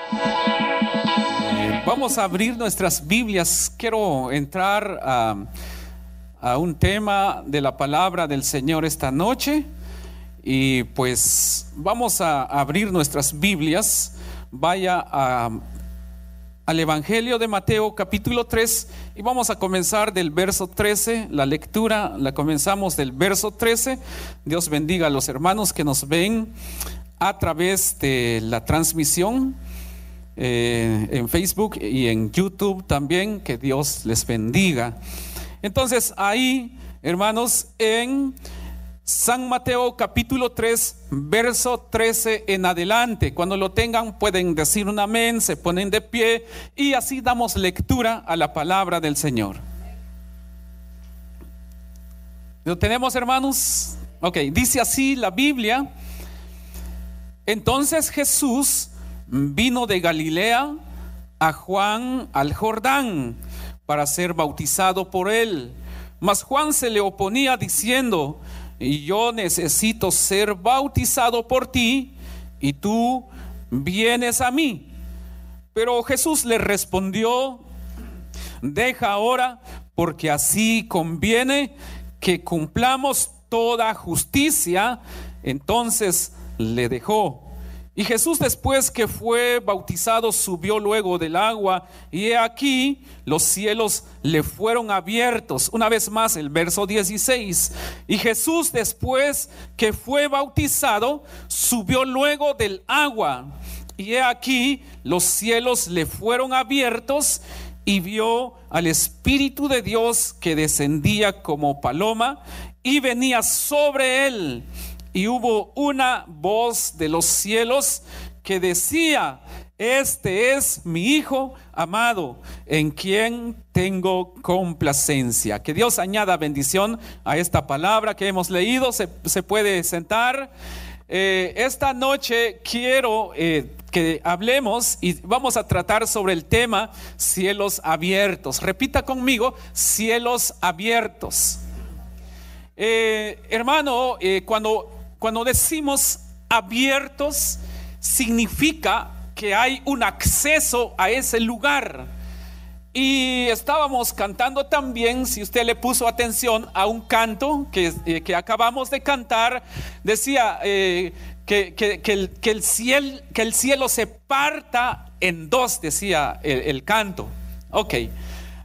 Eh, vamos a abrir nuestras Biblias. Quiero entrar a, un tema de la palabra del Señor esta noche. Y pues vamos a abrir nuestras Biblias. Vaya al Evangelio de Mateo capítulo 3 y vamos a comenzar del verso 13. La lectura la comenzamos del verso 13. Dios bendiga a los hermanos que nos ven a través de la transmisión eh, en Facebook y en YouTube también. Que Dios les bendiga. Entonces ahí, hermanos, en San Mateo capítulo 3, verso 13 en adelante. Cuando lo tengan pueden decir un amén, se ponen de pie y así damos lectura a la palabra del Señor. ¿Lo tenemos, hermanos? Ok, dice así la Biblia. Entonces Jesús vino de Galilea a Juan al Jordán para ser bautizado por él. Mas Juan se le oponía diciendo, yo necesito ser bautizado por ti y tú vienes a mí. Pero Jesús le respondió, deja ahora porque así conviene que cumplamos toda justicia. Entonces le dejó. Y Jesús después que fue bautizado subió luego del agua y he aquí los cielos le fueron abiertos. Una vez más el verso 16. Y Jesús después que fue bautizado subió luego del agua y he aquí los cielos le fueron abiertos y vio al Espíritu de Dios que descendía como paloma y venía sobre él y hubo una voz de los cielos que decía, este es mi Hijo amado, en quien tengo complacencia. Que Dios añada bendición a esta palabra que hemos leído. Se, puede sentar. Eh, esta noche quiero eh, que hablemos y vamos a tratar sobre el tema cielos abiertos. Repita conmigo, cielos abiertos. Eh, hermano, cuando cuando decimos abiertos, significa que hay un acceso a ese lugar. Y estábamos cantando también, si usted le puso atención a un canto que, eh, que acabamos de cantar, decía eh, que, que, el, el cielo, que, el, cielo, se parta en dos, decía el, el canto. Ok,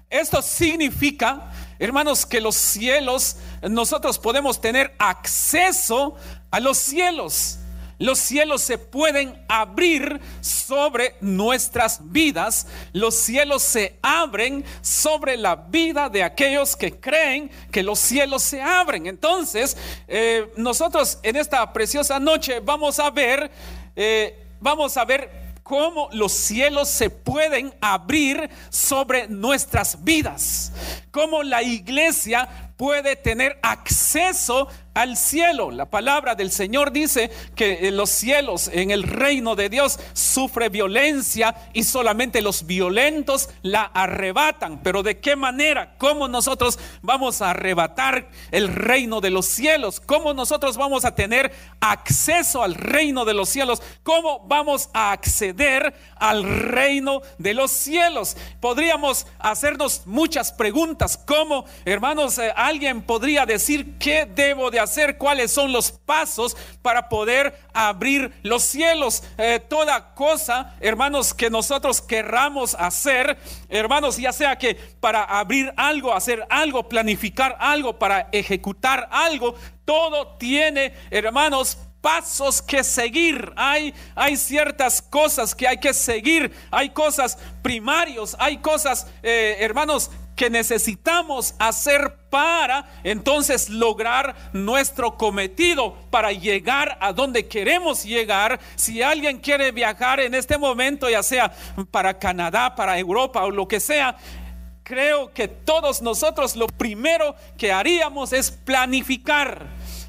esto significa, hermanos, que los cielos, nosotros podemos tener acceso a los cielos. los cielos se pueden abrir sobre nuestras vidas. Los cielos se abren sobre la vida de aquellos que creen que los cielos se abren. Entonces, eh, nosotros en esta preciosa noche vamos a ver, eh, vamos a ver cómo los cielos se pueden abrir sobre nuestras vidas, cómo la iglesia puede tener acceso al cielo. La palabra del Señor dice que los cielos en el reino de Dios sufre violencia y solamente los violentos la arrebatan. Pero ¿de qué manera? ¿Cómo nosotros vamos a arrebatar el reino de los cielos? ¿Cómo nosotros vamos a tener acceso al reino de los cielos? ¿Cómo vamos a acceder al reino de los cielos? Podríamos hacernos muchas preguntas. ¿Cómo, hermanos, eh, alguien podría decir qué debo de hacer, cuáles son los pasos para poder abrir los cielos. Eh, toda cosa, hermanos, que nosotros querramos hacer, hermanos, ya sea que para abrir algo, hacer algo, planificar algo, para ejecutar algo, todo tiene, hermanos, pasos que seguir, hay, hay ciertas cosas que hay que seguir, hay cosas primarios, hay cosas, eh, hermanos, que necesitamos hacer para entonces lograr nuestro cometido, para llegar a donde queremos llegar. Si alguien quiere viajar en este momento, ya sea para Canadá, para Europa o lo que sea, creo que todos nosotros lo primero que haríamos es planificar,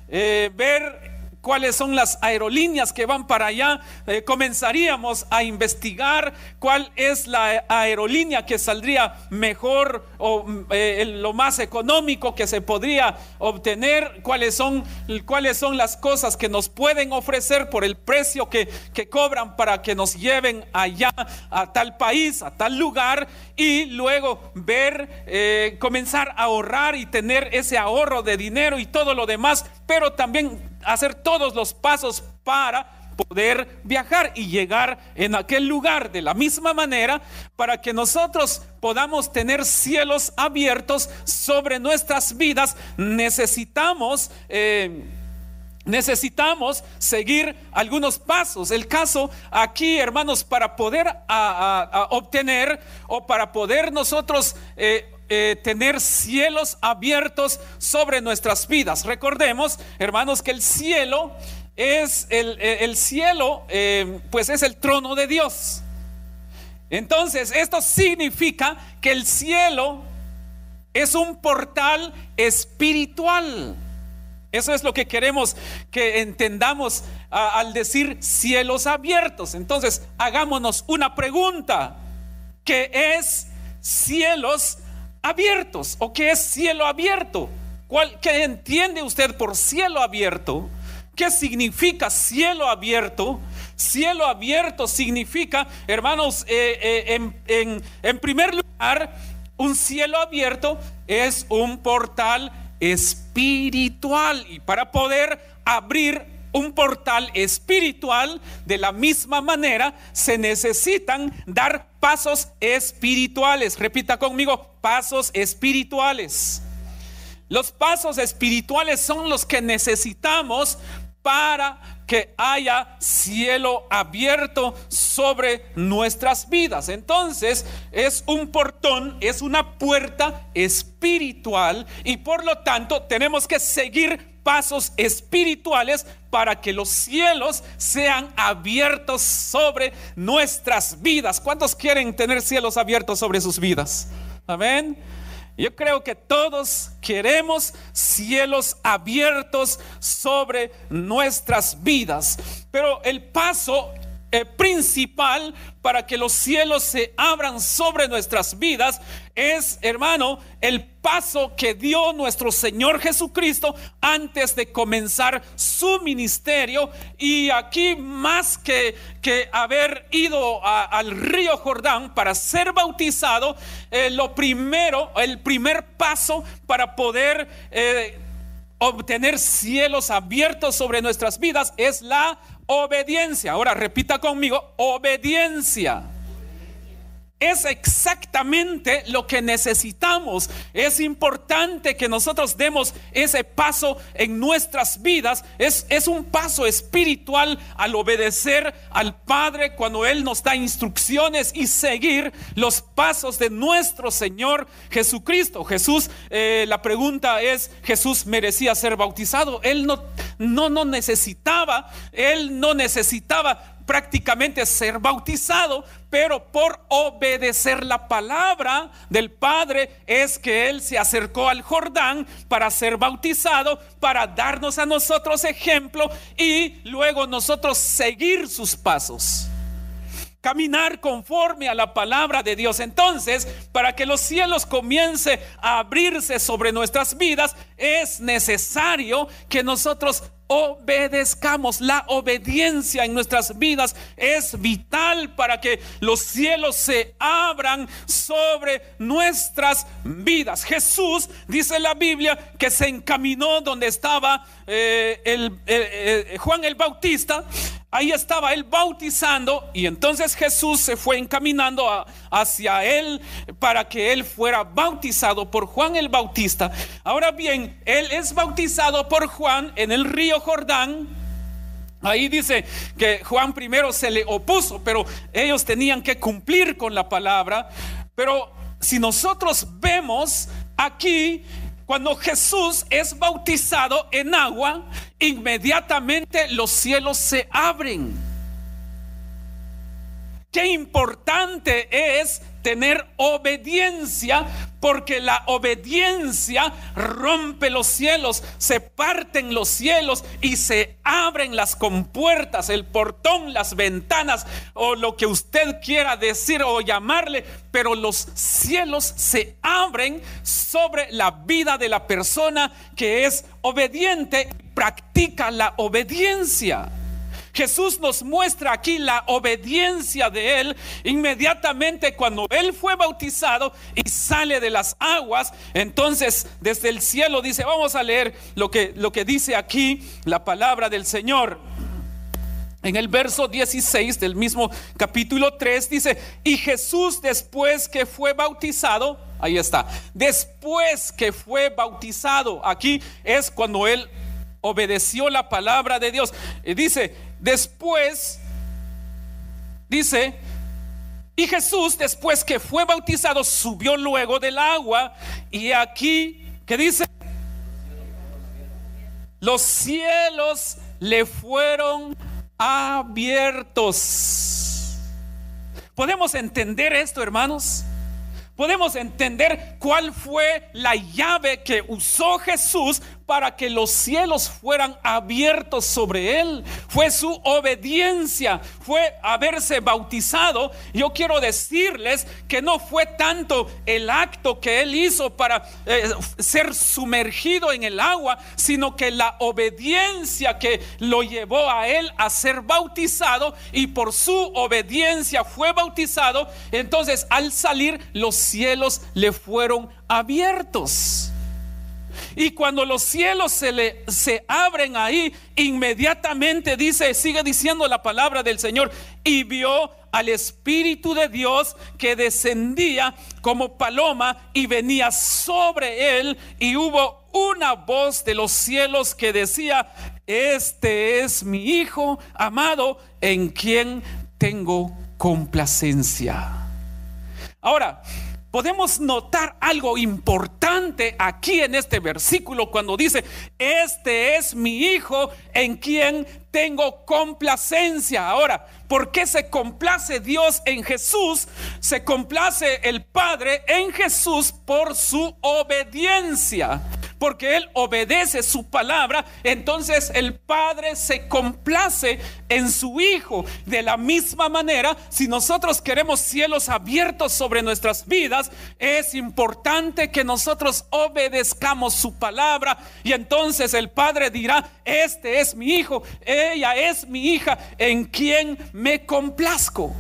eh, ver cuáles son las aerolíneas que van para allá, eh, comenzaríamos a investigar cuál es la aerolínea que saldría mejor o mm, eh, lo más económico que se podría obtener, cuáles son, cuáles son las cosas que nos pueden ofrecer por el precio que, que cobran para que nos lleven allá a tal país, a tal lugar y luego ver, eh, comenzar a ahorrar y tener ese ahorro de dinero y todo lo demás, pero también hacer todos los pasos para poder viajar y llegar en aquel lugar de la misma manera para que nosotros podamos tener cielos abiertos sobre nuestras vidas necesitamos eh, necesitamos seguir algunos pasos. El caso aquí, hermanos, para poder obtener o para poder nosotros eh, eh, tener cielos abiertos sobre nuestras vidas. Recordemos, hermanos, que el cielo es el, eh, cielo, eh, pues es el trono de Dios. Entonces, esto significa que el cielo es un portal espiritual. Eso es lo que queremos que entendamos al decir cielos abiertos. Entonces, hagámonos una pregunta. ¿Qué es cielos abiertos o qué es cielo abierto. ¿Cuál, ¿Qué entiende usted por cielo abierto? ¿Qué significa cielo abierto? Cielo abierto significa, hermanos, eh, eh, en primer lugar, un cielo abierto es un portal espiritual y para poder abrir un portal espiritual, de la misma manera se necesitan dar pasos espirituales. Repita conmigo, pasos espirituales. Los pasos espirituales son los que necesitamos para que haya cielo abierto sobre nuestras vidas. Entonces es un portón, es una puerta espiritual y por lo tanto tenemos que seguir pasos espirituales para que los cielos sean abiertos sobre nuestras vidas. ¿Cuántos quieren tener cielos abiertos sobre sus vidas? Amén. Yo creo que todos queremos cielos abiertos sobre nuestras vidas, pero el paso eh, principal para que los cielos se abran sobre nuestras vidas es, hermano, el paso que dio nuestro Señor Jesucristo antes de comenzar su ministerio. Y aquí más que, que haber ido al río Jordán para ser bautizado, eh, lo primero, el primer paso para poder... Eh, obtener cielos abiertos sobre nuestras vidas es la obediencia. Ahora repita conmigo, obediencia. Es exactamente lo que necesitamos. Es importante que nosotros demos ese paso en nuestras vidas. Es, es, un paso espiritual al obedecer al Padre cuando Él nos da instrucciones y seguir los pasos de nuestro Señor Jesucristo. Jesús, eh, la pregunta es, ¿Jesús merecía ser bautizado? Él no, no, no necesitaba, Él no necesitaba prácticamente ser bautizado, pero por obedecer la palabra del Padre es que Él se acercó al Jordán para ser bautizado, para darnos a nosotros ejemplo y luego nosotros seguir sus pasos caminar conforme a la palabra de Dios. Entonces, para que los cielos comience a abrirse sobre nuestras vidas, es necesario que nosotros obedezcamos. La obediencia en nuestras vidas es vital para que los cielos se abran sobre nuestras vidas. Jesús dice la Biblia que se encaminó donde estaba eh, el, eh, Juan el Bautista ahí estaba él bautizando y entonces Jesús se fue encaminando hacia él para que él fuera bautizado por Juan el Bautista. Ahora bien, él es bautizado por Juan en el río Jordán. Ahí dice que Juan primero se le opuso, pero ellos tenían que cumplir con la palabra. Pero si nosotros vemos aquí cuando Jesús es bautizado en agua, inmediatamente los cielos se abren. Qué importante es tener obediencia, porque la obediencia rompe los cielos, se parten los cielos y se abren las compuertas, el portón, las ventanas o lo que usted quiera decir o llamarle, pero los cielos se abren sobre la vida de la persona que es obediente practica la obediencia. Jesús nos muestra aquí la obediencia de Él inmediatamente cuando Él fue bautizado y sale de las aguas. Entonces desde el cielo dice, vamos a leer lo que, lo que dice aquí la palabra del Señor. En el verso 16 del mismo capítulo 3 dice, y Jesús después que fue bautizado, ahí está, después que fue bautizado, aquí es cuando él obedeció la palabra de Dios. Y dice, Después, dice, y Jesús, después que fue bautizado, subió luego del agua. Y aquí, ¿qué dice? Los cielos le fueron abiertos. ¿Podemos entender esto, hermanos? Podemos entender cuál fue la llave que usó Jesús para que los cielos fueran abiertos sobre él. Fue su obediencia, fue haberse bautizado. Yo quiero decirles que no fue tanto el acto que él hizo para eh, ser sumergido en el agua, sino que la obediencia que lo llevó a él a ser bautizado y por su obediencia fue bautizado. Entonces al salir los cielos le fueron abiertos. Y cuando los cielos se, le, se abren ahí, inmediatamente dice, sigue diciendo la palabra del Señor, y vio al Espíritu de Dios que descendía como paloma y venía sobre él, y hubo una voz de los cielos que decía, este es mi Hijo amado en quien tengo complacencia. Ahora, podemos notar algo importante aquí en este versículo cuando dice, este es mi hijo en quien tengo complacencia. Ahora, ¿por qué se complace Dios en Jesús? Se complace el Padre en Jesús por su obediencia porque Él obedece su palabra, entonces el Padre se complace en su Hijo. De la misma manera, si nosotros queremos cielos abiertos sobre nuestras vidas, es importante que nosotros obedezcamos su palabra y entonces el Padre dirá, este es mi Hijo, ella es mi hija en quien me complazco.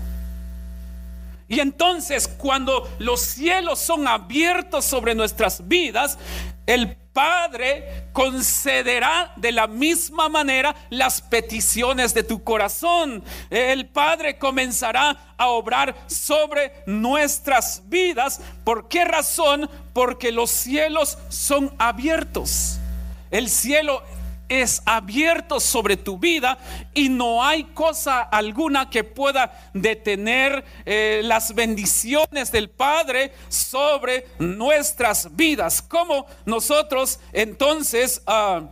Y entonces cuando los cielos son abiertos sobre nuestras vidas, el Padre concederá de la misma manera las peticiones de tu corazón. El Padre comenzará a obrar sobre nuestras vidas. ¿Por qué razón? Porque los cielos son abiertos. El cielo es abierto sobre tu vida y no hay cosa alguna que pueda detener eh, las bendiciones del Padre sobre nuestras vidas. ¿Cómo nosotros entonces... Uh,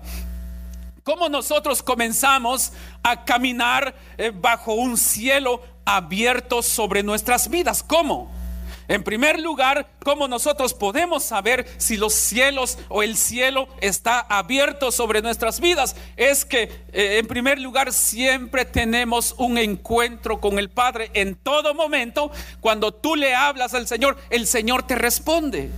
¿Cómo nosotros comenzamos a caminar eh, bajo un cielo abierto sobre nuestras vidas? ¿Cómo? En primer lugar, ¿cómo nosotros podemos saber si los cielos o el cielo está abierto sobre nuestras vidas? Es que, eh, en primer lugar, siempre tenemos un encuentro con el Padre en todo momento. Cuando tú le hablas al Señor, el Señor te responde.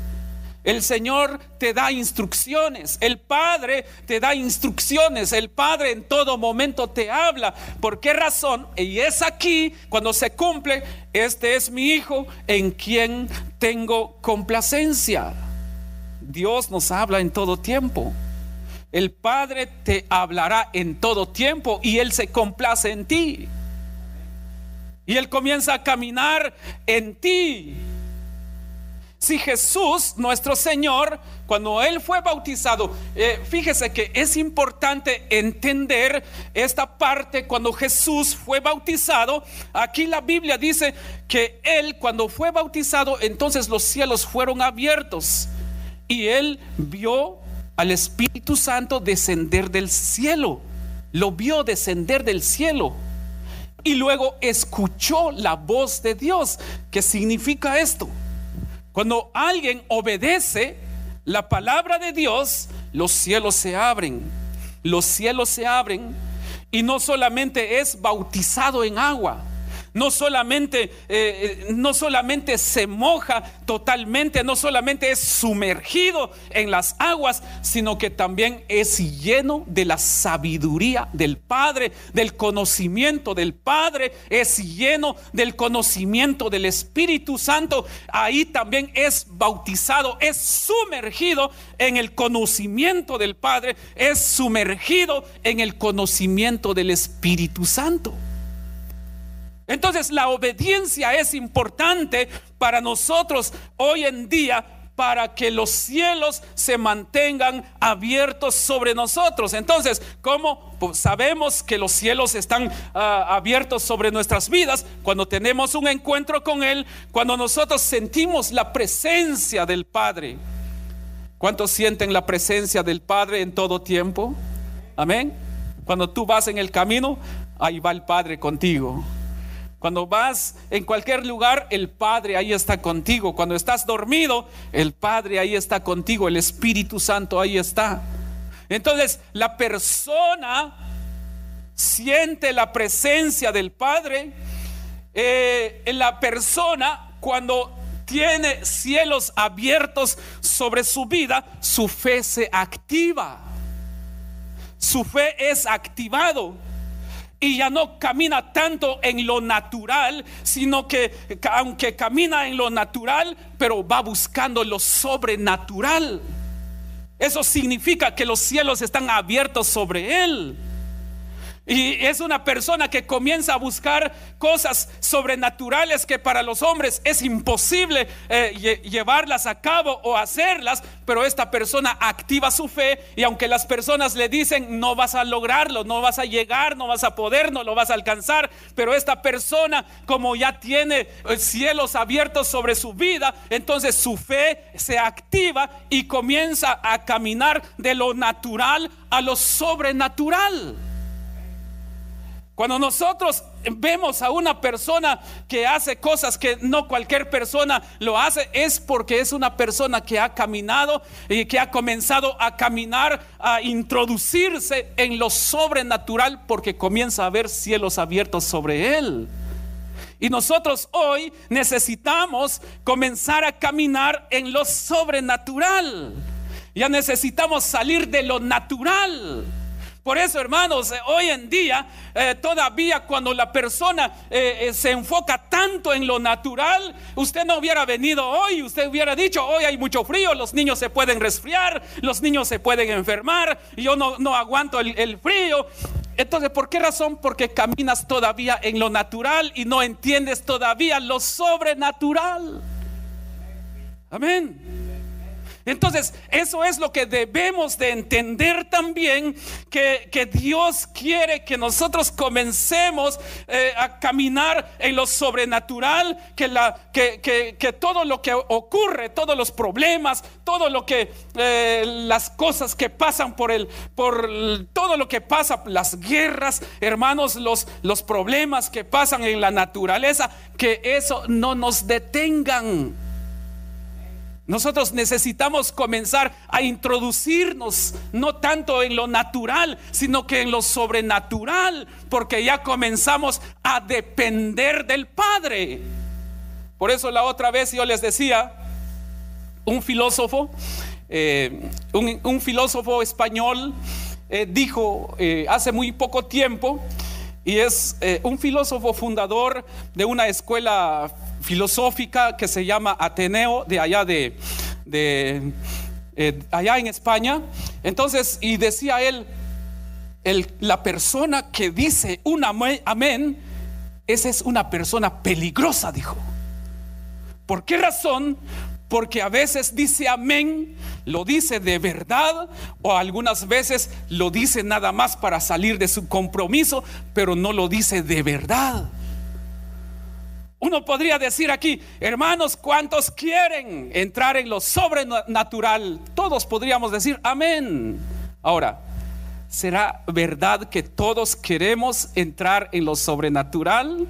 El Señor te da instrucciones, el Padre te da instrucciones, el Padre en todo momento te habla. ¿Por qué razón? Y es aquí cuando se cumple, este es mi Hijo en quien tengo complacencia. Dios nos habla en todo tiempo. El Padre te hablará en todo tiempo y Él se complace en ti. Y Él comienza a caminar en ti. Si Jesús, nuestro Señor, cuando Él fue bautizado, eh, fíjese que es importante entender esta parte cuando Jesús fue bautizado. Aquí la Biblia dice que Él cuando fue bautizado, entonces los cielos fueron abiertos y Él vio al Espíritu Santo descender del cielo. Lo vio descender del cielo. Y luego escuchó la voz de Dios. ¿Qué significa esto? Cuando alguien obedece la palabra de Dios, los cielos se abren. Los cielos se abren y no solamente es bautizado en agua, no solamente, eh, eh, no solamente se moja totalmente, no solamente es sumergido en las aguas, sino que también es lleno de la sabiduría del Padre, del conocimiento del Padre, es lleno del conocimiento del Espíritu Santo. Ahí también es bautizado, es sumergido en el conocimiento del Padre, es sumergido en el conocimiento del Espíritu Santo. Entonces la obediencia es importante para nosotros hoy en día para que los cielos se mantengan abiertos sobre nosotros. Entonces, ¿cómo pues sabemos que los cielos están ah, abiertos sobre nuestras vidas? Cuando tenemos un encuentro con Él, cuando nosotros sentimos la presencia del Padre. ¿Cuántos sienten la presencia del Padre en todo tiempo? Amén. Cuando tú vas en el camino, ahí va el Padre contigo. Cuando vas en cualquier lugar, el Padre ahí está contigo. Cuando estás dormido, el Padre ahí está contigo. El Espíritu Santo ahí está. Entonces, la persona siente la presencia del Padre. Eh, en la persona, cuando tiene cielos abiertos sobre su vida, su fe se activa. Su fe es activado y ya no camina tanto en lo natural, sino que aunque camina en lo natural, pero va buscando lo sobrenatural. Eso significa que los cielos están abiertos sobre él. Y es una persona que comienza a buscar cosas sobrenaturales que para los hombres es imposible eh, llevarlas a cabo o hacerlas, pero esta persona activa su fe y aunque las personas le dicen no vas a lograrlo, no vas a llegar, no vas a poder, no lo vas a alcanzar, pero esta persona como ya tiene eh, cielos abiertos sobre su vida, entonces su fe se activa y comienza a caminar de lo natural a lo sobrenatural. Cuando nosotros vemos a una persona que hace cosas que no cualquier persona lo hace, es porque es una persona que ha caminado y que ha comenzado a caminar, a introducirse en lo sobrenatural porque comienza a ver cielos abiertos sobre él. Y nosotros hoy necesitamos comenzar a caminar en lo sobrenatural. Ya necesitamos salir de lo natural Por eso, hermanos, eh, hoy en día, eh, todavía cuando la persona eh, se enfoca tanto en lo natural, usted no hubiera venido hoy, usted hubiera dicho, hoy hay mucho frío, los niños se pueden resfriar, los niños se pueden enfermar, yo no, aguanto el, el frío. Entonces, ¿por qué razón? Porque caminas todavía en lo natural y no entiendes todavía lo sobrenatural. Amén. Entonces, eso es lo que debemos de entender también, que, que Dios quiere que nosotros comencemos eh, a caminar en lo sobrenatural, que, la, que, que, que, todo lo que ocurre, todos los problemas, todo lo que, eh, las cosas que pasan por el, por todo lo que pasa, las guerras, hermanos, los, los problemas que pasan en la naturaleza, que eso no nos detengan. Nosotros necesitamos comenzar a introducirnos no tanto en lo natural, sino que en lo sobrenatural, porque ya comenzamos a depender del Padre. Por eso la otra vez yo les decía, un filósofo, eh, un, filósofo español eh, dijo eh, hace muy poco tiempo, y es un filósofo fundador de una escuela filosófica que se llama Ateneo, de allá de, de eh, allá en España. Entonces, y decía él, el, la persona que dice un amén, esa es una persona peligrosa, dijo. ¿Por qué razón? Porque a veces dice amén, lo dice de verdad o algunas veces lo dice nada más para salir de su compromiso, pero no lo dice de verdad. Uno podría decir aquí, hermanos, ¿cuántos quieren entrar en lo sobrenatural? Todos podríamos decir amén. Ahora, ¿será verdad que todos queremos entrar en lo sobrenatural?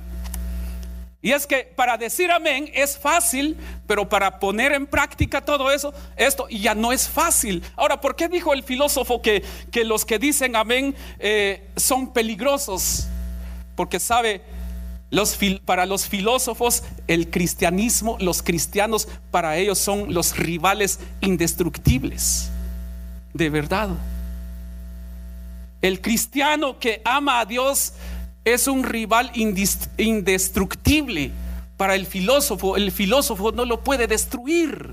Y es que para decir amén es fácil, pero para poner en práctica todo eso, esto ya no es fácil. Ahora, ¿por qué dijo el filósofo que, que los que dicen amén eh, son peligrosos? Porque sabe, para los filósofos, el cristianismo, los cristianos, para ellos son los rivales indestructibles. De verdad. El cristiano que ama a Dios es un rival indestructible para el filósofo. El filósofo no lo puede destruir.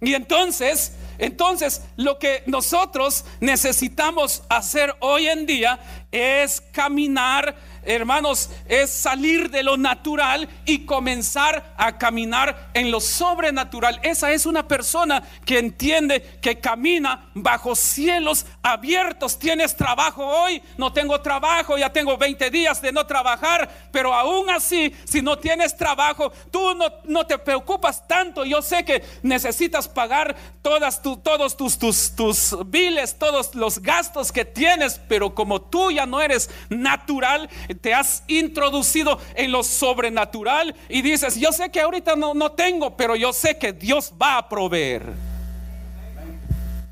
Y entonces, entonces lo que nosotros necesitamos hacer hoy en día es caminar hermanos, es salir de lo natural y comenzar a caminar en lo sobrenatural. Esa es una persona que entiende que camina bajo cielos abiertos. Tienes trabajo hoy, no tengo trabajo, ya tengo 20 días de no trabajar, pero aún así, si no tienes trabajo, tú no, no te preocupas tanto. Yo sé que necesitas pagar todas tu, todos tus, tus, tus biles, todos los gastos que tienes, pero como tú ya no eres natural, te has introducido en lo sobrenatural y dices, yo sé que ahorita no, no tengo, pero yo sé que Dios va a proveer.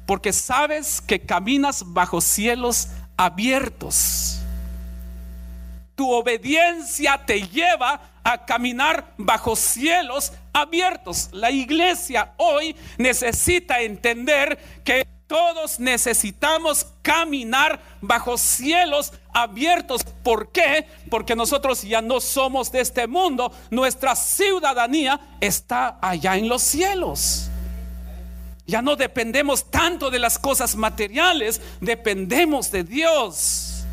Porque sabes que caminas bajo cielos abiertos. Tu obediencia te lleva a caminar bajo cielos abiertos. La iglesia hoy necesita entender que todos necesitamos caminar bajo cielos abiertos. ¿Por qué? Porque nosotros ya no somos de este mundo. Nuestra ciudadanía está allá en los cielos. Ya no dependemos tanto de las cosas materiales, dependemos de Dios.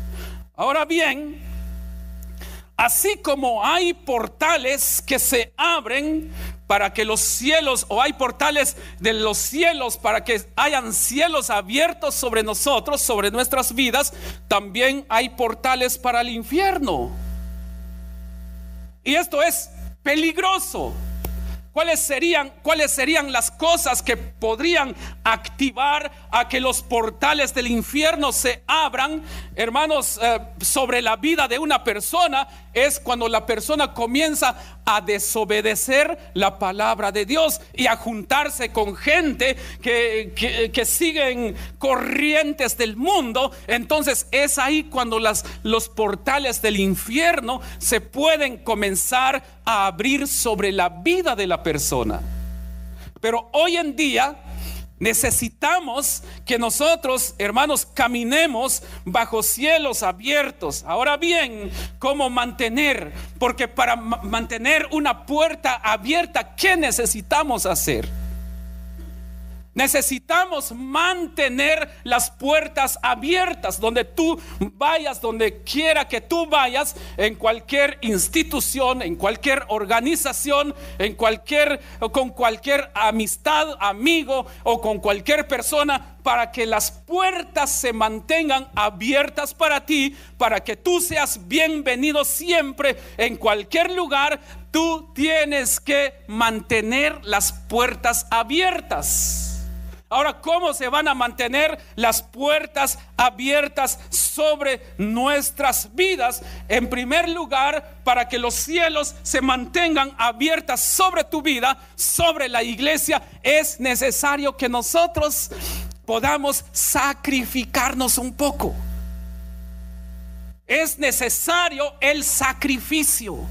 Ahora bien, así como hay portales que se abren para que los cielos, o hay portales de los cielos para que hayan cielos abiertos sobre nosotros, sobre nuestras vidas, también hay portales para el infierno. Y esto es peligroso. ¿Cuáles serían, ¿Cuáles serían las cosas que podrían activar a que los portales del infierno se abran, hermanos, eh, sobre la vida de una persona? Es cuando la persona comienza a desobedecer la palabra de Dios y a juntarse con gente que, que, que siguen corrientes del mundo. Entonces es ahí cuando las, los portales del infierno se pueden comenzar a abrir sobre la vida de la persona. Pero hoy en día Necesitamos que nosotros, hermanos, caminemos bajo cielos abiertos. Ahora bien, ¿cómo mantener? Porque para mantener una puerta abierta, ¿qué necesitamos hacer? Necesitamos mantener las puertas abiertas donde tú vayas, donde quiera que tú vayas, en cualquier institución, en cualquier organización, en cualquier con cualquier amistad, amigo o con cualquier persona para que las puertas se mantengan abiertas para ti, para que tú seas bienvenido siempre en cualquier lugar, tú tienes que mantener las puertas abiertas. Ahora, ¿cómo se van a mantener las puertas abiertas sobre nuestras vidas? En primer lugar, para que los cielos se mantengan abiertas sobre tu vida, sobre la iglesia, es necesario que nosotros podamos sacrificarnos un poco. Es necesario el sacrificio.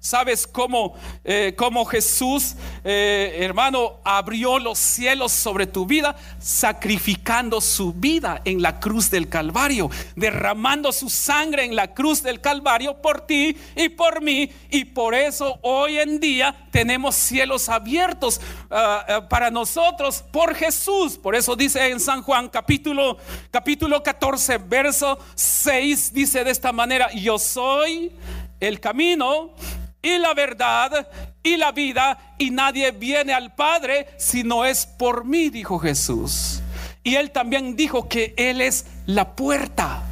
¿Sabes cómo, eh, cómo Jesús, eh, hermano, abrió los cielos sobre tu vida? Sacrificando su vida en la cruz del Calvario, derramando su sangre en la cruz del Calvario por ti y por mí. Y por eso hoy en día tenemos cielos abiertos ah, ah, para nosotros por Jesús. Por eso dice en San Juan capítulo, capítulo 14, verso 6, dice de esta manera, yo soy el camino y la verdad y la vida, y nadie viene al Padre si no es por mí, dijo Jesús. Y él también dijo que Él es la puerta.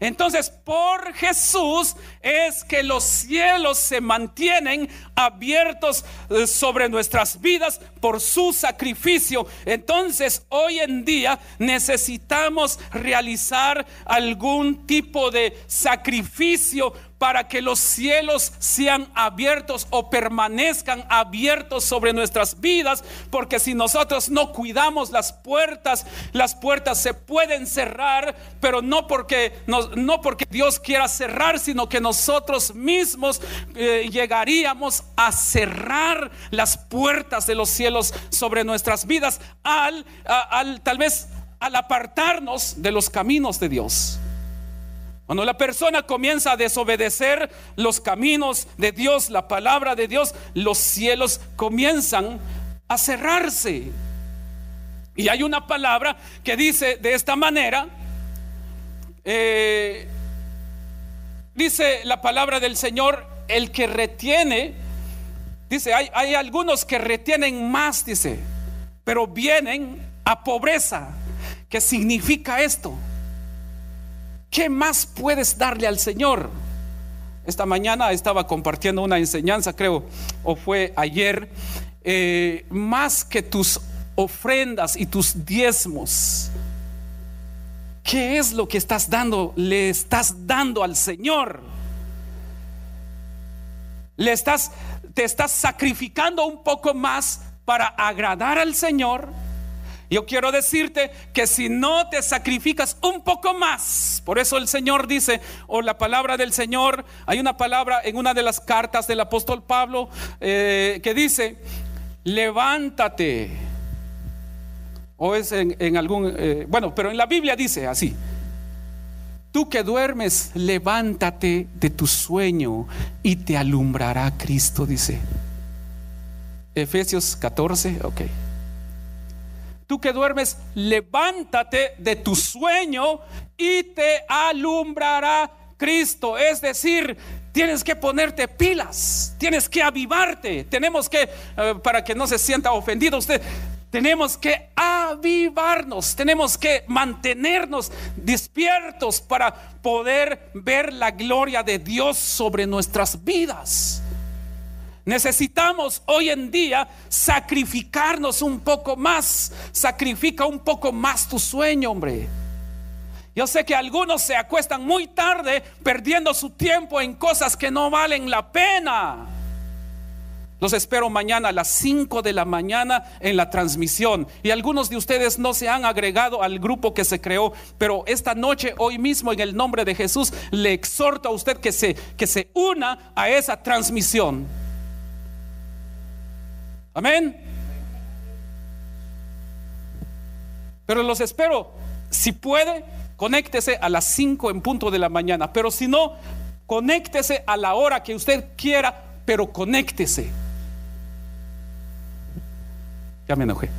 Entonces, por Jesús es que los cielos se mantienen abiertos eh, sobre nuestras vidas por su sacrificio. Entonces, hoy en día necesitamos realizar algún tipo de sacrificio para que los cielos sean abiertos o permanezcan abiertos sobre nuestras vidas, porque si nosotros no cuidamos las puertas, las puertas se pueden cerrar, pero no porque, no, porque Dios quiera cerrar, sino que nosotros mismos eh, llegaríamos a cerrar las puertas de los cielos sobre nuestras vidas al, al tal vez al apartarnos de los caminos de Dios. Cuando la persona comienza a desobedecer los caminos de Dios, la palabra de Dios, los cielos comienzan a cerrarse. Y hay una palabra que dice de esta manera, eh, dice la palabra del Señor, el que retiene, dice, hay, hay algunos que retienen más, dice, pero vienen a pobreza. ¿Qué significa esto? ¿Qué más puedes darle al Señor? Esta mañana estaba compartiendo una enseñanza, creo, o fue ayer, eh, más que tus ofrendas y tus diezmos. ¿Qué es lo que estás dando? Le estás dando al Señor. Le estás, te estás sacrificando un poco más para agradar al Señor yo quiero decirte que si no te sacrificas un poco más, por eso el Señor dice, o la palabra del Señor, hay una palabra en una de las cartas del apóstol Pablo eh, que dice, levántate. O es en, algún, eh, bueno, pero en la Biblia dice así, tú que duermes, levántate de tu sueño y te alumbrará Cristo, dice. Efesios 14, ok. Tú que duermes, levántate de tu sueño y te alumbrará Cristo. Es decir, tienes que ponerte pilas, tienes que avivarte. Tenemos que, eh, para que no se sienta ofendido usted, tenemos que avivarnos, tenemos que mantenernos despiertos para poder ver la gloria de Dios sobre nuestras vidas. Necesitamos hoy en día sacrificarnos un poco más. Sacrifica un poco más tu sueño, hombre. Yo sé que algunos se acuestan muy tarde perdiendo su tiempo en cosas que no valen la pena. Los espero mañana a las 5 de la mañana en la transmisión. Y algunos de ustedes no se han agregado al grupo que se creó, pero esta noche, hoy mismo, en el nombre de Jesús, le exhorto a usted que se, que se una a esa transmisión. Amén. Pero los espero, si puede, conéctese a las 5 en punto de la mañana. Pero si no, conéctese a la hora que usted quiera, pero conéctese. Ya me enojé.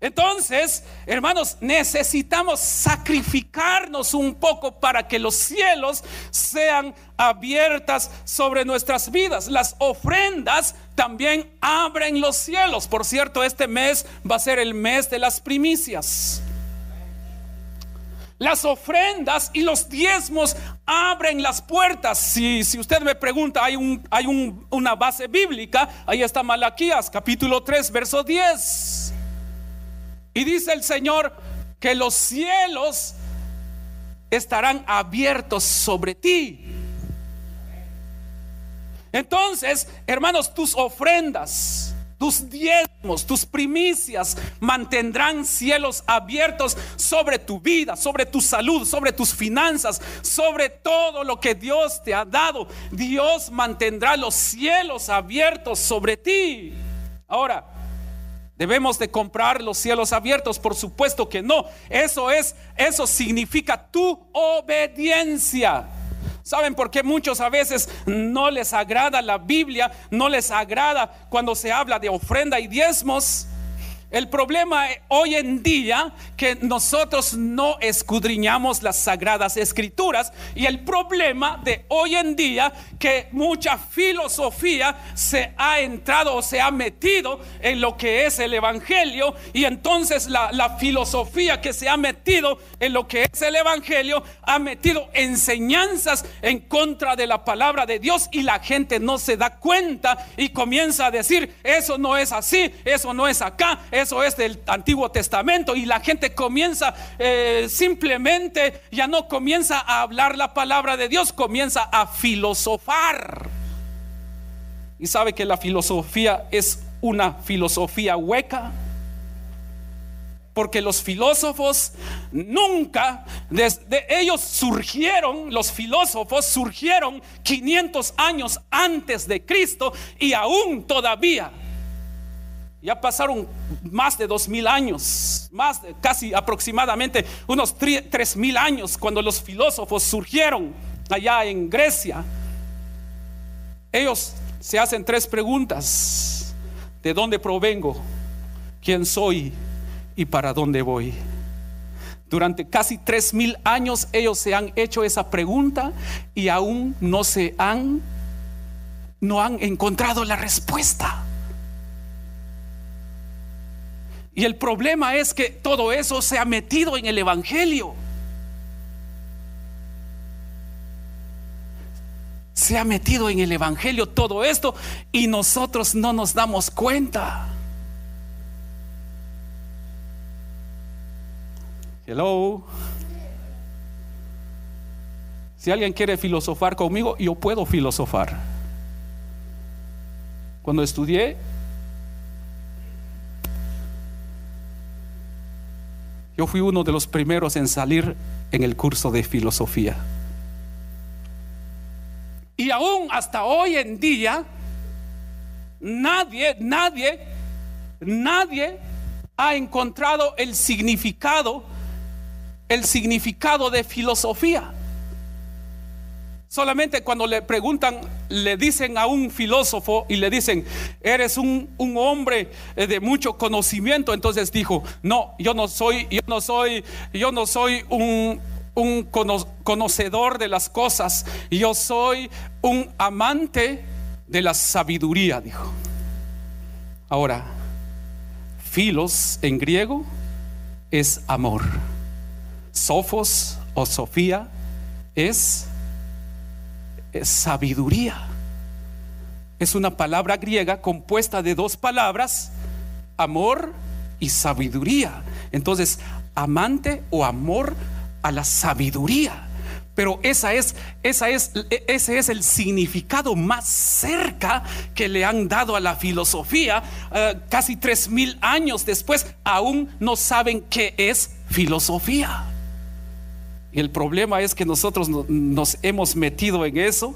Entonces, hermanos, necesitamos sacrificarnos un poco para que los cielos sean abiertas sobre nuestras vidas. Las ofrendas también abren los cielos. Por cierto, este mes va a ser el mes de las primicias. Las ofrendas y los diezmos abren las puertas. Si, si usted me pregunta, hay, un, hay un, una base bíblica, ahí está Malaquías capítulo 3, verso 10. Y dice el Señor que los cielos estarán abiertos sobre ti. Entonces, hermanos, tus ofrendas, tus diezmos, tus primicias mantendrán cielos abiertos sobre tu vida, sobre tu salud, sobre tus finanzas, sobre todo lo que Dios te ha dado. Dios mantendrá los cielos abiertos sobre ti. Ahora, Debemos de comprar los cielos abiertos, por supuesto que no. Eso es, eso significa tu obediencia. ¿Saben por qué muchos a veces no les agrada la Biblia? No les agrada cuando se habla de ofrenda y diezmos. El problema hoy en día que nosotros no escudriñamos las sagradas escrituras y el problema de hoy en día que mucha filosofía se ha entrado o se ha metido en lo que es el evangelio y entonces la, la filosofía que se ha metido en lo que es el evangelio ha metido enseñanzas en contra de la palabra de Dios y la gente no se da cuenta y comienza a decir eso no es así, eso no es acá eso es del Antiguo Testamento y la gente comienza eh, simplemente, ya no comienza a hablar la palabra de Dios, comienza a filosofar. Y sabe que la filosofía es una filosofía hueca. Porque los filósofos nunca, desde ellos surgieron, los filósofos surgieron 500 años antes de Cristo y aún todavía ya pasaron más de dos mil años, más de, casi aproximadamente unos tres mil años cuando los filósofos surgieron allá en Grecia. Ellos se hacen tres preguntas. ¿De dónde provengo? ¿Quién soy? ¿Y para dónde voy? Durante casi tres mil años ellos se han hecho esa pregunta y aún no se han, no han encontrado la respuesta. Y el problema es que todo eso se ha metido en el Evangelio. Se ha metido en el Evangelio todo esto y nosotros no nos damos cuenta. Hello. Si alguien quiere filosofar conmigo, yo puedo filosofar. Cuando estudié Yo fui uno de los primeros en salir en el curso de filosofía. Y aún hasta hoy en día, nadie, nadie, nadie ha encontrado el significado, el significado de filosofía. Solamente cuando le preguntan, le dicen a un filósofo y le dicen, eres un, hombre eh, de mucho conocimiento. Entonces dijo, no, yo no soy, yo no soy, yo no soy un, un conocedor de las cosas. Yo soy un amante de la sabiduría, dijo. Ahora, filos en griego es amor. Sofos o Sofía es sabiduría. Es una palabra griega compuesta de dos palabras, amor y sabiduría. Entonces, amante o amor a la sabiduría. Pero esa es, esa es, ese es el significado más cerca que le han dado a la filosofía. Eh, casi tres mil años después, aún no saben qué es filosofía. El problema es que nosotros nos hemos metido en eso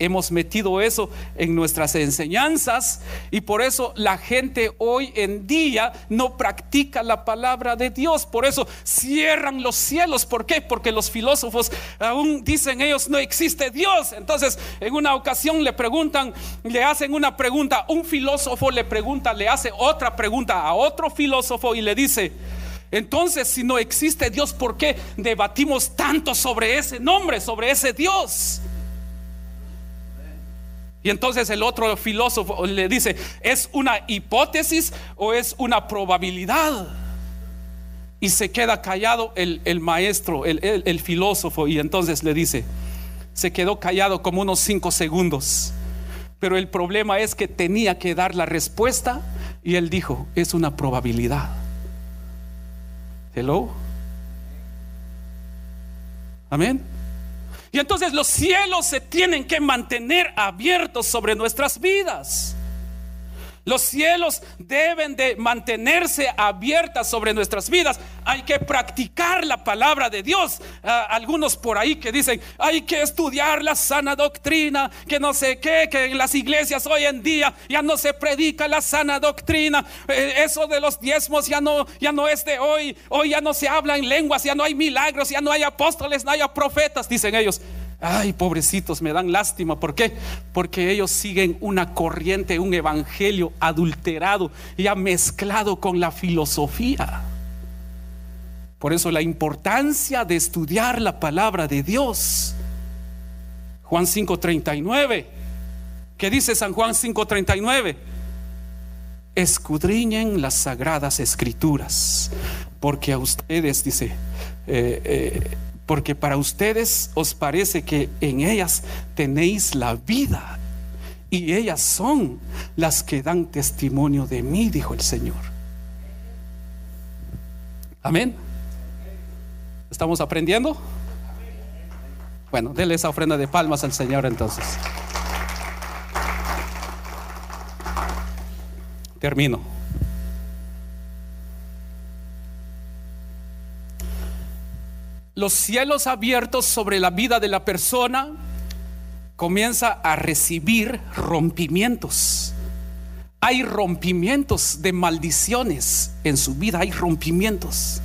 Hemos metido eso en nuestras enseñanzas y por eso la gente hoy en día no practica la palabra de Dios. Por eso cierran los cielos. ¿Por qué? Porque los filósofos aún dicen ellos no existe Dios. Entonces en una ocasión le preguntan, le hacen una pregunta. Un filósofo le pregunta, le hace otra pregunta a otro filósofo y le dice, entonces, si no existe Dios, ¿por qué debatimos tanto sobre ese nombre, sobre ese Dios? Y entonces el otro filósofo le dice, ¿es una hipótesis o es una probabilidad? Y se queda callado el, maestro, el, el filósofo, y entonces le dice, se quedó callado como unos cinco segundos. Pero el problema es que tenía que dar la respuesta y él dijo, es una probabilidad. Hello. Amén. Y entonces los cielos se tienen que mantener abiertos sobre nuestras vidas. Los cielos deben de mantenerse abiertas sobre nuestras vidas. Hay que practicar la palabra de Dios. Ah, algunos por ahí que dicen, hay que estudiar la sana doctrina, que no sé qué, que en las iglesias hoy en día ya no se predica la sana doctrina. Eh, eso de los diezmos ya no, ya no es de hoy. Hoy ya no se habla en lenguas, ya no hay milagros, ya no hay apóstoles, no hay profetas, dicen ellos. Ay, pobrecitos, me dan lástima. ¿Por qué? Porque ellos siguen una corriente, un evangelio adulterado, ya mezclado con la filosofía. Por eso la importancia de estudiar la palabra de Dios. Juan 5:39. ¿Qué dice San Juan 5:39? Escudriñen las sagradas escrituras, porque a ustedes, dice, eh, eh, porque para ustedes os parece que en ellas tenéis la vida y ellas son las que dan testimonio de mí, dijo el Señor. Amén. ¿Estamos aprendiendo? Bueno, denle esa ofrenda de palmas al Señor entonces. Termino. Los cielos abiertos sobre la vida de la persona, comienza a recibir rompimientos. Hay rompimientos de maldiciones en su vida, hay rompimientos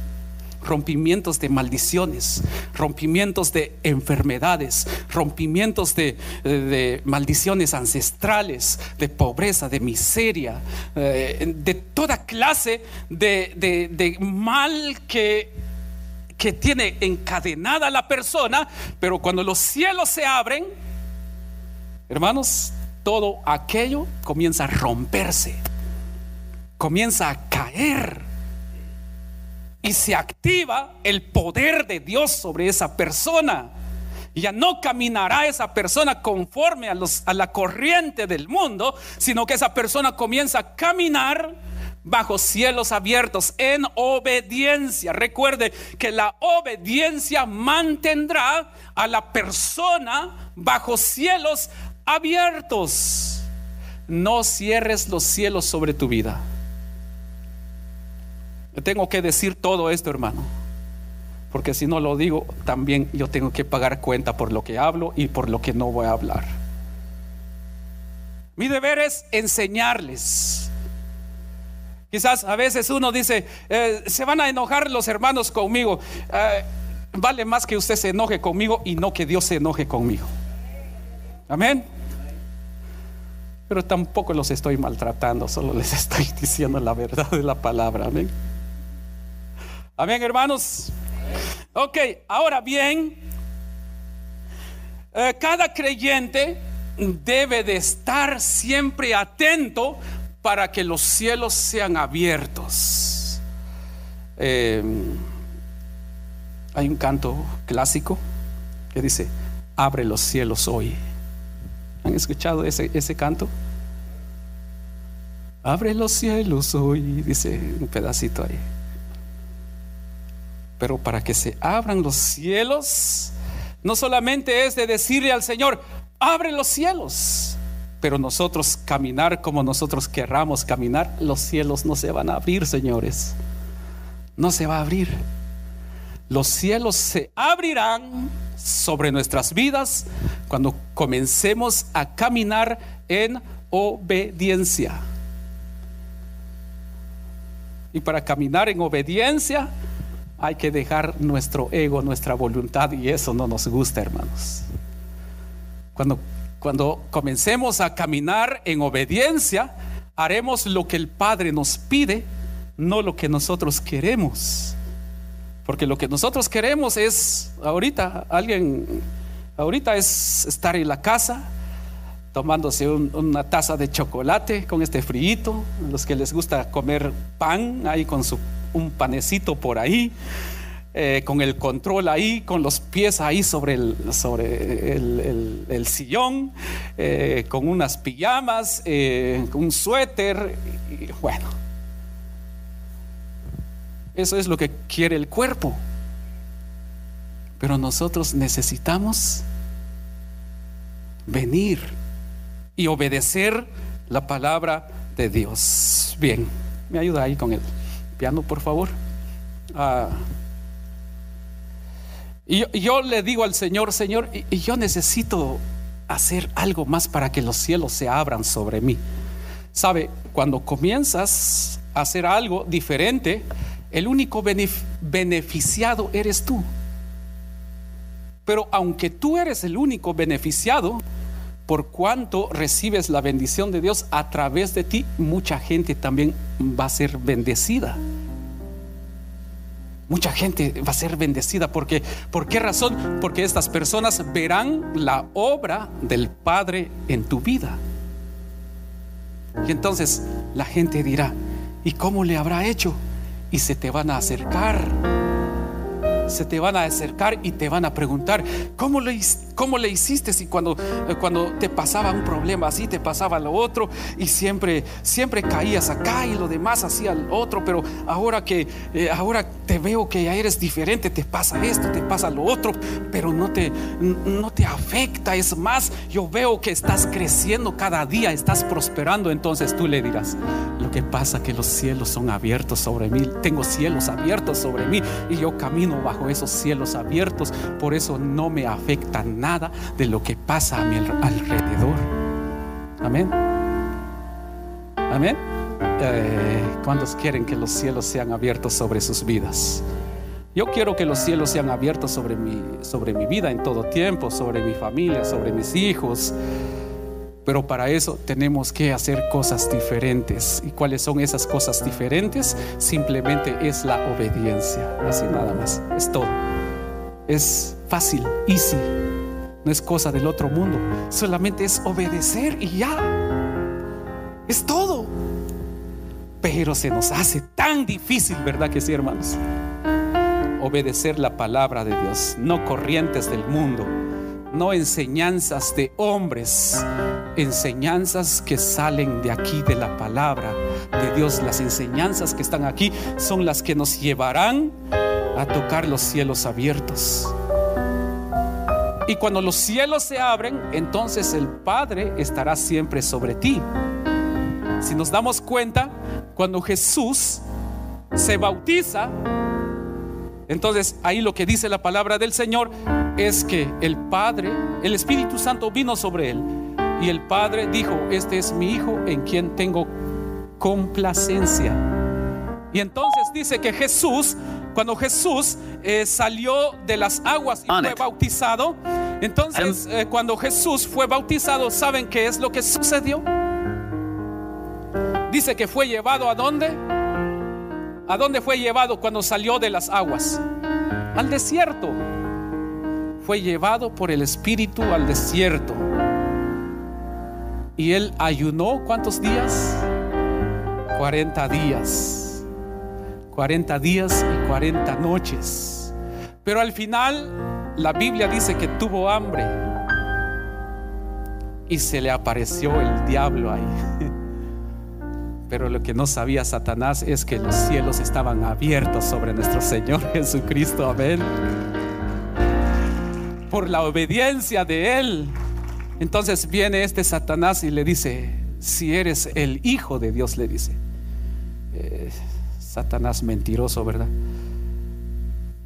rompimientos de maldiciones, rompimientos de enfermedades, rompimientos de, maldiciones ancestrales, de pobreza, de miseria, eh, de toda clase de mal que que tiene encadenada la persona, pero cuando los cielos se abren, hermanos, todo aquello comienza a romperse, comienza a caer y se activa el poder de Dios sobre esa persona. Ya no caminará esa persona conforme a, la corriente del mundo, sino que esa persona comienza a caminar bajo cielos abiertos en obediencia. Recuerde que la obediencia mantendrá a la persona bajo cielos abiertos. No cierres los cielos sobre tu vida. tengo que decir todo esto, hermano. Porque si no lo digo, también yo tengo que pagar cuenta por lo que hablo y por lo que no voy a hablar. Mi deber es enseñarles Quizás a veces uno dice, eh, se van a enojar los hermanos conmigo. Eh, vale más que usted se enoje conmigo y no que Dios se enoje conmigo. Amén. Pero tampoco los estoy maltratando, solo les estoy diciendo la verdad de la palabra. Amén. Amén, hermanos. Ok, ahora bien, eh, cada creyente debe de estar siempre atento para que los cielos sean abiertos. Eh, hay un canto clásico que dice, abre los cielos hoy. ¿Han escuchado ese, ese canto? Abre los cielos hoy, dice un pedacito ahí. Pero para que se abran los cielos, no solamente es de decirle al Señor, abre los cielos, pero nosotros caminar como nosotros querramos caminar, los cielos no se van a abrir, señores. No se va a abrir. Los cielos se abrirán sobre nuestras vidas cuando comencemos a caminar en obediencia. Y para caminar en obediencia hay que dejar nuestro ego, nuestra voluntad, y eso no nos gusta, hermanos. Cuando, cuando comencemos a caminar en obediencia, haremos lo que el Padre nos pide, no lo que nosotros queremos. Porque lo que nosotros queremos es, ahorita, alguien, ahorita es estar en la casa, tomándose una taza de chocolate con este frío, los que les gusta comer pan ahí con su, un panecito por ahí, eh, con el control ahí, con los pies ahí sobre el, sobre el, sillón, eh, con unas pijamas, eh, un suéter, y bueno, eso es lo que quiere el cuerpo. Pero nosotros necesitamos venir y obedecer la palabra de Dios. Bien, me ayuda ahí con el piano, por favor. Ah, y yo, le digo al Señor, Señor, y yo necesito hacer algo más para que los cielos se abran sobre mí. Sabe, cuando comienzas a hacer algo diferente, el único beneficiado eres tú. Pero aunque tú eres el único beneficiado, por cuanto recibes la bendición de Dios a través de ti, mucha gente también va a ser bendecida. Mucha gente va a ser bendecida porque ¿por qué razón? Porque estas personas verán la obra del Padre en tu vida. Y entonces la gente dirá, ¿y cómo le habrá hecho? Y se te van a acercar se te van a acercar y te van a preguntar, ¿cómo le, cómo le hiciste si cuando, eh, cuando te pasaba un problema así, te pasaba lo otro y siempre, siempre caías acá y lo demás hacía el otro, pero ahora que eh, ahora te veo que ya eres diferente, te pasa esto, te pasa lo otro, pero no te, no te afecta, es más, yo veo que estás creciendo cada día, estás prosperando, entonces tú le dirás, lo que pasa que los cielos son abiertos sobre mí, tengo cielos abiertos sobre mí y yo camino bajo esos cielos abiertos. Por eso no me afecta nada de lo que pasa a mi alrededor. Amén. Amén. Eh, ¿Cuántos quieren que los cielos sean abiertos sobre sus vidas? Yo quiero que los cielos sean abiertos sobre mi, sobre mi vida en todo tiempo, sobre mi familia, sobre mis hijos. Pero para eso tenemos que hacer cosas diferentes. ¿Y cuáles son esas cosas diferentes? Simplemente es la obediencia. Así nada más. Es todo. Es fácil, easy. No es cosa del otro mundo. Solamente es obedecer y ya. Es todo. Pero se nos hace tan difícil, ¿verdad que sí, hermanos? Obedecer la palabra de Dios, no corrientes del mundo no enseñanzas de hombres, enseñanzas que salen de aquí, de la palabra de Dios. Las enseñanzas que están aquí son las que nos llevarán a tocar los cielos abiertos. Y cuando los cielos se abren, entonces el Padre estará siempre sobre ti. Si nos damos cuenta, cuando Jesús se bautiza, entonces ahí lo que dice la palabra del Señor es que el Padre, el Espíritu Santo vino sobre él y el Padre dijo, este es mi Hijo en quien tengo complacencia. Y entonces dice que Jesús, cuando Jesús eh, salió de las aguas y fue bautizado, entonces eh, cuando Jesús fue bautizado, ¿saben qué es lo que sucedió? Dice que fue llevado a dónde? ¿A dónde fue llevado cuando salió de las aguas? Al desierto. Fue llevado por el Espíritu al desierto. Y él ayunó cuántos días? 40 días. 40 días y 40 noches. Pero al final la Biblia dice que tuvo hambre. Y se le apareció el diablo ahí. Pero lo que no sabía Satanás es que los cielos estaban abiertos sobre nuestro Señor Jesucristo. Amén. Por la obediencia de Él. Entonces viene este Satanás y le dice, si eres el Hijo de Dios, le dice. Eh, Satanás mentiroso, ¿verdad?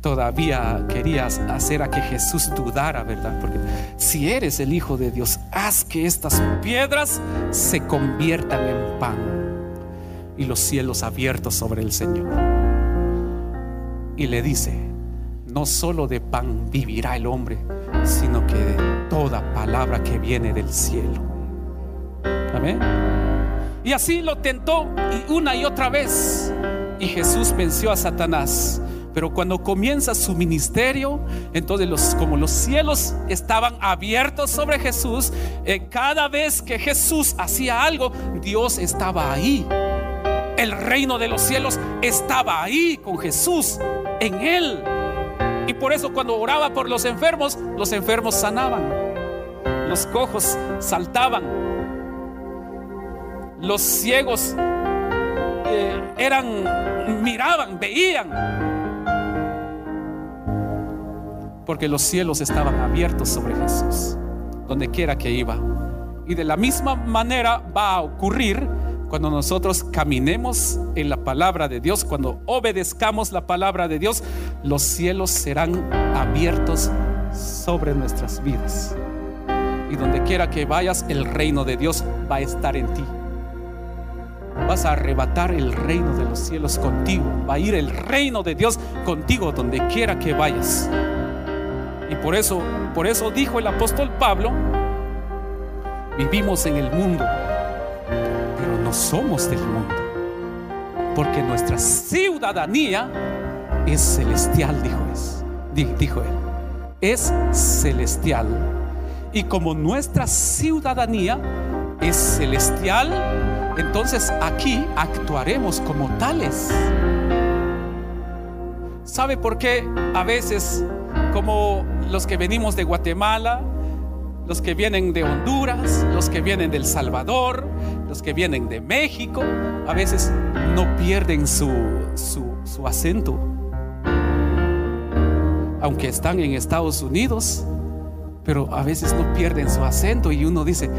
todavía querías hacer a que Jesús dudara, ¿verdad? Porque si eres el Hijo de Dios, haz que estas piedras se conviertan en pan y los cielos abiertos sobre el Señor. Y le dice, no solo de pan vivirá el hombre, sino que de toda palabra que viene del cielo. Amén. Y así lo tentó una y otra vez. Y Jesús venció a Satanás. Pero cuando comienza su ministerio, entonces los, como los cielos estaban abiertos sobre Jesús, eh, cada vez que Jesús hacía algo, Dios estaba ahí. El reino de los cielos estaba ahí con Jesús, en él. Y por eso cuando oraba por los enfermos, los enfermos sanaban. Los cojos saltaban. Los ciegos eh, eran, miraban, veían porque los cielos estaban abiertos sobre Jesús, donde quiera que iba. Y de la misma manera va a ocurrir cuando nosotros caminemos en la palabra de Dios, cuando obedezcamos la palabra de Dios, los cielos serán abiertos sobre nuestras vidas. Y donde quiera que vayas, el reino de Dios va a estar en ti. Vas a arrebatar el reino de los cielos contigo. Va a ir el reino de Dios contigo donde quiera que vayas. Y por eso, por eso dijo el apóstol Pablo, vivimos en el mundo, somos del mundo, porque nuestra ciudadanía es celestial, dijo, es, dijo él, es celestial. Y como nuestra ciudadanía es celestial, entonces aquí actuaremos como tales. ¿Sabe por qué a veces como los que venimos de Guatemala, los que vienen de Honduras, los que vienen del Salvador, los que vienen de México, a veces no pierden su, su, acento. Aunque están en Estados Unidos, pero a veces no pierden su acento y uno dice,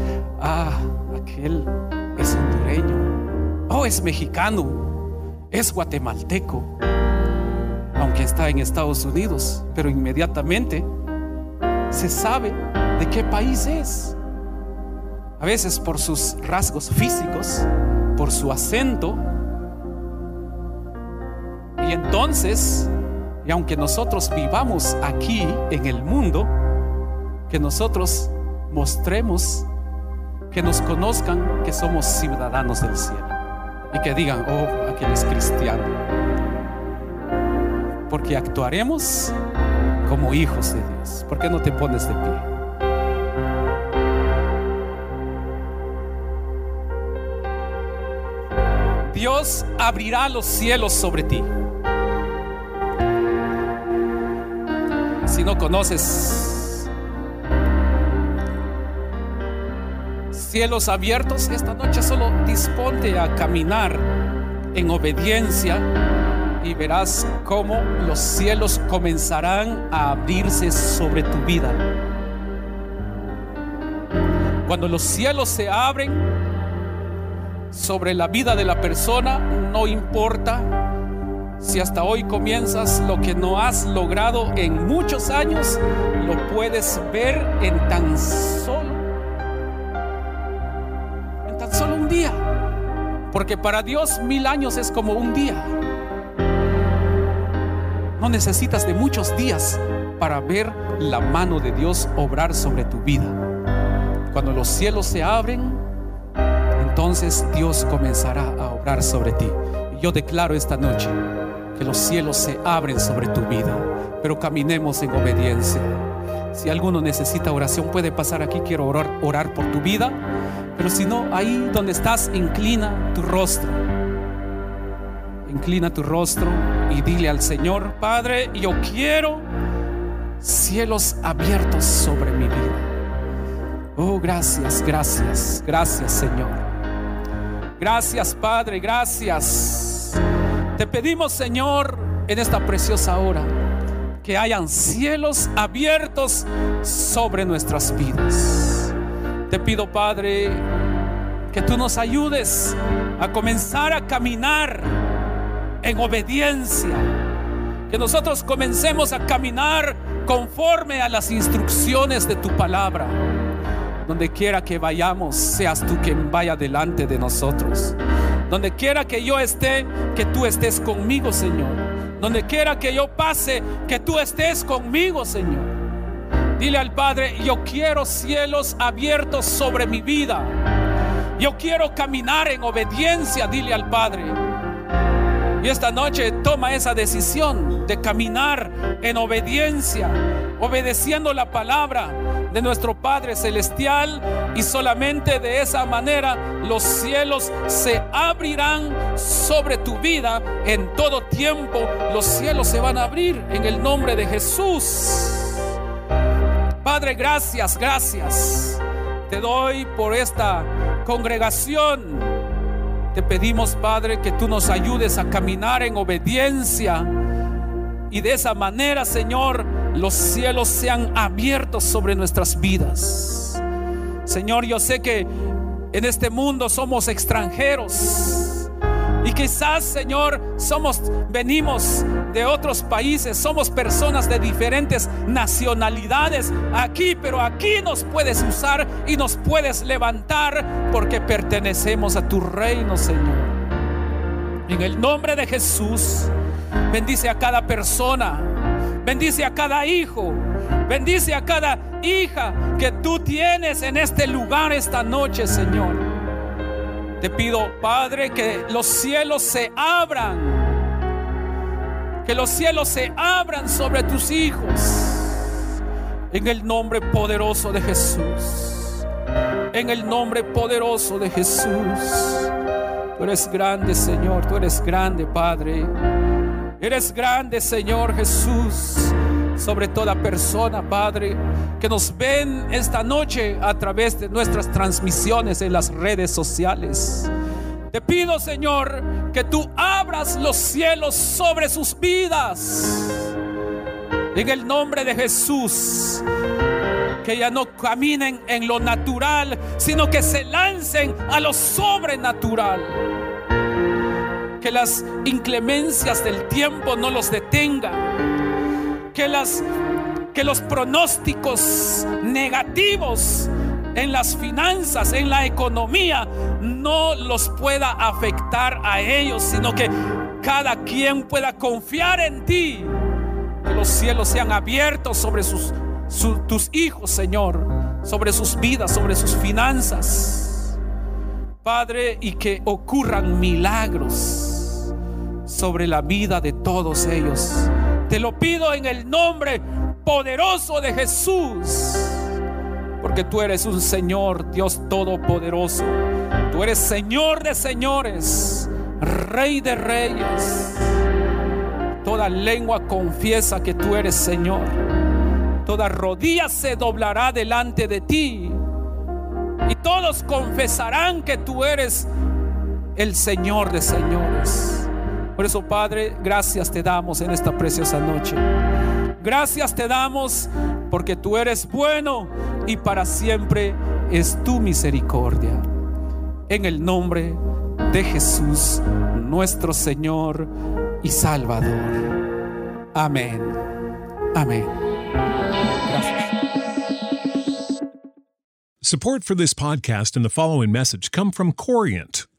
ah, aquel es hondureño, oh, es mexicano, es guatemalteco. Aunque está en Estados Unidos, pero inmediatamente se sabe de qué país es. A veces por sus rasgos físicos, por su acento. Y entonces, y aunque nosotros vivamos aquí en el mundo, que nosotros mostremos, que nos conozcan que somos ciudadanos del cielo. Y que digan, oh, aquel es cristiano porque actuaremos como hijos de Dios. ¿Por qué no te pones de pie? Dios abrirá los cielos sobre ti. Si no conoces cielos abiertos, esta noche solo disponte a caminar en obediencia y verás cómo los cielos comenzarán a abrirse sobre tu vida. Cuando los cielos se abren sobre la vida de la persona, no importa si hasta hoy comienzas lo que no has logrado en muchos años, lo puedes ver en tan solo, en tan solo un día. Porque para Dios mil años es como un día. No necesitas de muchos días para ver la mano de Dios obrar sobre tu vida. Cuando los cielos se abren, entonces Dios comenzará a obrar sobre ti. Y yo declaro esta noche que los cielos se abren sobre tu vida, pero caminemos en obediencia. Si alguno necesita oración, puede pasar aquí. Quiero orar, orar por tu vida. Pero si no, ahí donde estás, inclina tu rostro. Inclina tu rostro y dile al Señor, Padre, yo quiero cielos abiertos sobre mi vida. Oh, gracias, gracias, gracias Señor. Gracias Padre, gracias. Te pedimos Señor en esta preciosa hora que hayan cielos abiertos sobre nuestras vidas. Te pido Padre que tú nos ayudes a comenzar a caminar en obediencia Que nosotros comencemos a caminar conforme a las instrucciones de tu palabra. Donde quiera que vayamos, seas tú quien vaya delante de nosotros. Donde quiera que yo esté, que tú estés conmigo, Señor. Donde quiera que yo pase, que tú estés conmigo, Señor. Dile al Padre, yo quiero cielos abiertos sobre mi vida. Yo quiero caminar en obediencia, dile al Padre. Y esta noche toma esa decisión de caminar en obediencia, obedeciendo la palabra de nuestro Padre Celestial y solamente de esa manera los cielos se abrirán sobre tu vida en todo tiempo. Los cielos se van a abrir en el nombre de Jesús. Padre, gracias, gracias. Te doy por esta congregación. Te pedimos, Padre, que tú nos ayudes a caminar en obediencia. Y de esa manera, Señor, los cielos sean abiertos sobre nuestras vidas. Señor, yo sé que en este mundo somos extranjeros. Y quizás, Señor, somos venimos de otros países, somos personas de diferentes nacionalidades aquí, pero aquí nos puedes usar y nos puedes levantar porque pertenecemos a tu reino, Señor. En el nombre de Jesús, bendice a cada persona, bendice a cada hijo, bendice a cada hija que tú tienes en este lugar esta noche, Señor. Te pido, Padre, que los cielos se abran. Que los cielos se abran sobre tus hijos. En el nombre poderoso de Jesús. En el nombre poderoso de Jesús. Tú eres grande, Señor. Tú eres grande, Padre. Eres grande, Señor Jesús sobre toda persona, Padre, que nos ven esta noche a través de nuestras transmisiones en las redes sociales. Te pido, Señor, que tú abras los cielos sobre sus vidas. En el nombre de Jesús. Que ya no caminen en lo natural, sino que se lancen a lo sobrenatural. Que las inclemencias del tiempo no los detengan que, las, que los pronósticos negativos en las finanzas, en la economía, no los pueda afectar a ellos, sino que cada quien pueda confiar en ti. Que los cielos sean abiertos sobre sus, tus hijos, Señor, sobre sus vidas, sobre sus finanzas. Padre, y que ocurran milagros sobre la vida de todos ellos. Te lo pido en el nombre poderoso de Jesús. Porque tú eres un Señor, Dios Todopoderoso. Tú eres Señor de señores, Rey de reyes. Toda lengua confiesa que tú eres Señor. Toda rodilla se doblará delante de ti. Y todos confesarán que tú eres el Señor de señores. Por eso, Padre, gracias te damos en esta preciosa noche. Gracias te damos porque tú eres bueno y para siempre es tu misericordia. En el nombre de Jesús, nuestro Señor y Salvador. Amén. Amén. Gracias. Support for this podcast and the following message come from Corient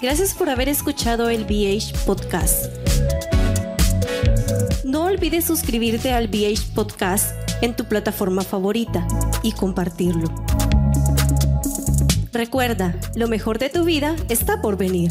Gracias por haber escuchado el BH Podcast. No olvides suscribirte al BH Podcast en tu plataforma favorita y compartirlo. Recuerda, lo mejor de tu vida está por venir.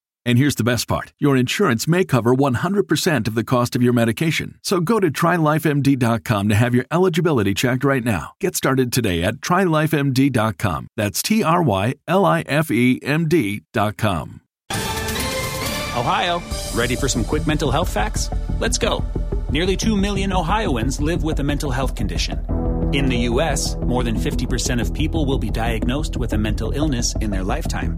And here's the best part your insurance may cover 100% of the cost of your medication. So go to trylifemd.com to have your eligibility checked right now. Get started today at trylifemd.com. That's T R Y L I F E M D.com. Ohio, ready for some quick mental health facts? Let's go. Nearly 2 million Ohioans live with a mental health condition. In the U.S., more than 50% of people will be diagnosed with a mental illness in their lifetime